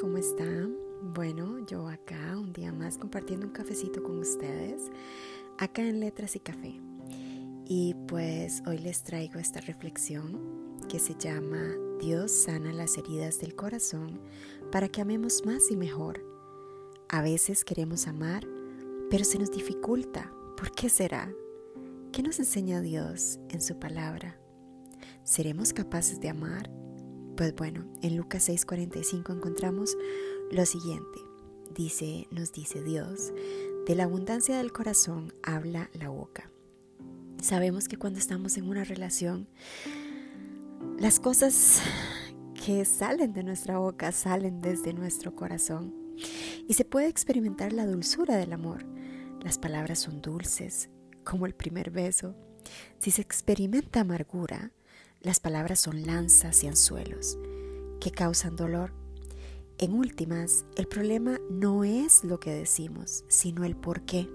¿cómo están? Bueno, yo acá un día más compartiendo un cafecito con ustedes, acá en Letras y Café. Y pues hoy les traigo esta reflexión que se llama Dios sana las heridas del corazón para que amemos más y mejor. A veces queremos amar, pero se nos dificulta. ¿Por qué será? ¿Qué nos enseña Dios en su palabra? ¿Seremos capaces de amar? Pues bueno, en Lucas 6:45 encontramos lo siguiente. Dice, nos dice Dios, de la abundancia del corazón habla la boca. Sabemos que cuando estamos en una relación, las cosas que salen de nuestra boca salen desde nuestro corazón y se puede experimentar la dulzura del amor. Las palabras son dulces, como el primer beso. Si se experimenta amargura, las palabras son lanzas y anzuelos que causan dolor. En últimas, el problema no es lo que decimos, sino el por qué.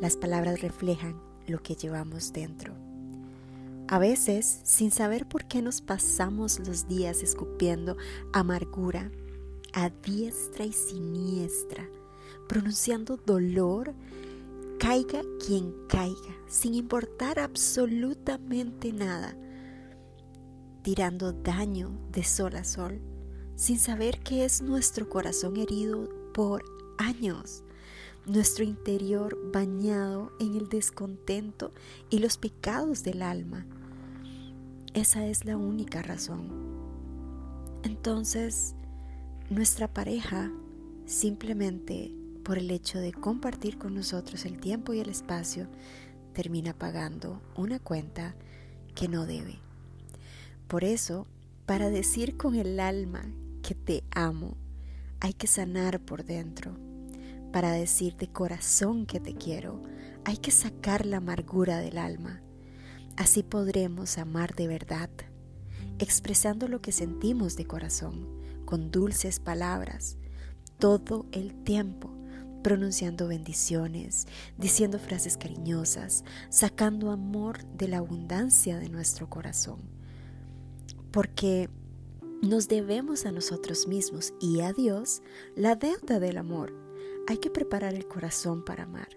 Las palabras reflejan lo que llevamos dentro. A veces, sin saber por qué nos pasamos los días escupiendo amargura a diestra y siniestra, pronunciando dolor, caiga quien caiga, sin importar absolutamente nada, tirando daño de sol a sol, sin saber que es nuestro corazón herido por años, nuestro interior bañado en el descontento y los pecados del alma. Esa es la única razón. Entonces, nuestra pareja simplemente por el hecho de compartir con nosotros el tiempo y el espacio, termina pagando una cuenta que no debe. Por eso, para decir con el alma que te amo, hay que sanar por dentro. Para decir de corazón que te quiero, hay que sacar la amargura del alma. Así podremos amar de verdad, expresando lo que sentimos de corazón, con dulces palabras, todo el tiempo, pronunciando bendiciones, diciendo frases cariñosas, sacando amor de la abundancia de nuestro corazón porque nos debemos a nosotros mismos y a Dios la deuda del amor. Hay que preparar el corazón para amar.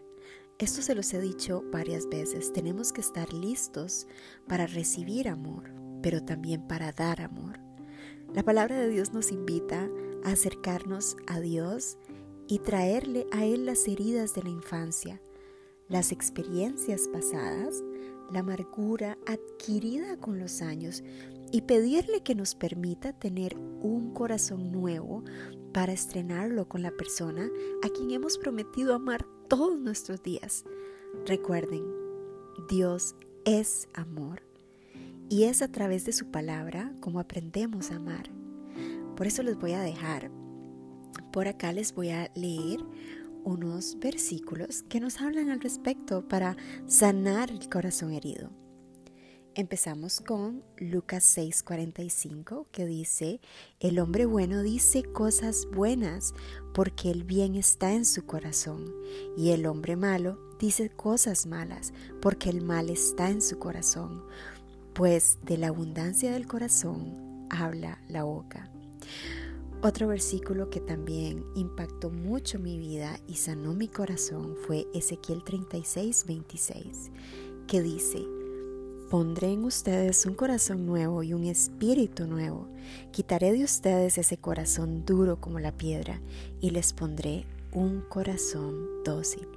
Esto se los he dicho varias veces. Tenemos que estar listos para recibir amor, pero también para dar amor. La palabra de Dios nos invita a acercarnos a Dios y traerle a Él las heridas de la infancia, las experiencias pasadas, la amargura adquirida con los años y pedirle que nos permita tener un corazón nuevo para estrenarlo con la persona a quien hemos prometido amar todos nuestros días. Recuerden, Dios es amor y es a través de su palabra como aprendemos a amar. Por eso les voy a dejar, por acá les voy a leer unos versículos que nos hablan al respecto para sanar el corazón herido. Empezamos con Lucas 6:45 que dice, el hombre bueno dice cosas buenas porque el bien está en su corazón y el hombre malo dice cosas malas porque el mal está en su corazón, pues de la abundancia del corazón habla la boca. Otro versículo que también impactó mucho mi vida y sanó mi corazón fue Ezequiel 36:26, que dice, Pondré en ustedes un corazón nuevo y un espíritu nuevo. Quitaré de ustedes ese corazón duro como la piedra y les pondré un corazón dócil.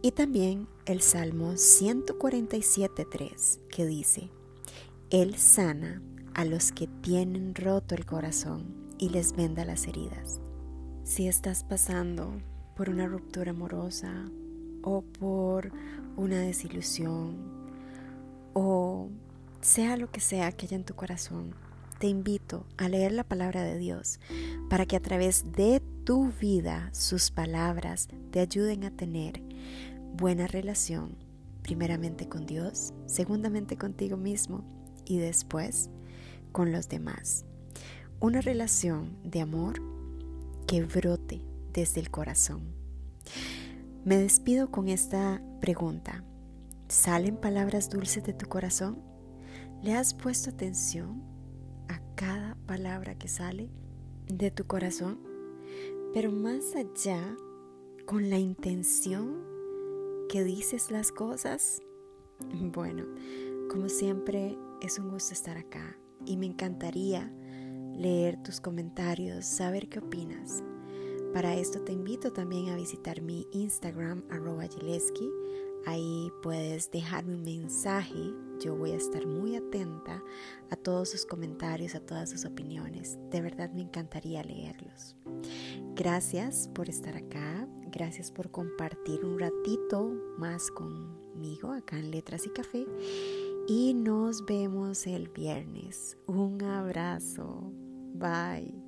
Y también el Salmo 147.3 que dice, Él sana a los que tienen roto el corazón y les venda las heridas. Si estás pasando por una ruptura amorosa o por una desilusión, o sea lo que sea que haya en tu corazón, te invito a leer la palabra de Dios para que a través de tu vida sus palabras te ayuden a tener buena relación, primeramente con Dios, segundamente contigo mismo y después con los demás. Una relación de amor que brote desde el corazón. Me despido con esta pregunta. ¿Salen palabras dulces de tu corazón? ¿Le has puesto atención a cada palabra que sale? de tu corazón, pero más allá con la intención que dices las cosas. Bueno, como siempre es un gusto estar acá y me encantaría leer tus comentarios, saber qué opinas. Para esto te invito también a visitar mi Instagram arroba Ahí puedes dejarme un mensaje. Yo voy a estar muy atenta a todos sus comentarios, a todas sus opiniones. De verdad me encantaría leerlos. Gracias por estar acá. Gracias por compartir un ratito más conmigo acá en Letras y Café. Y nos vemos el viernes. Un abrazo. Bye.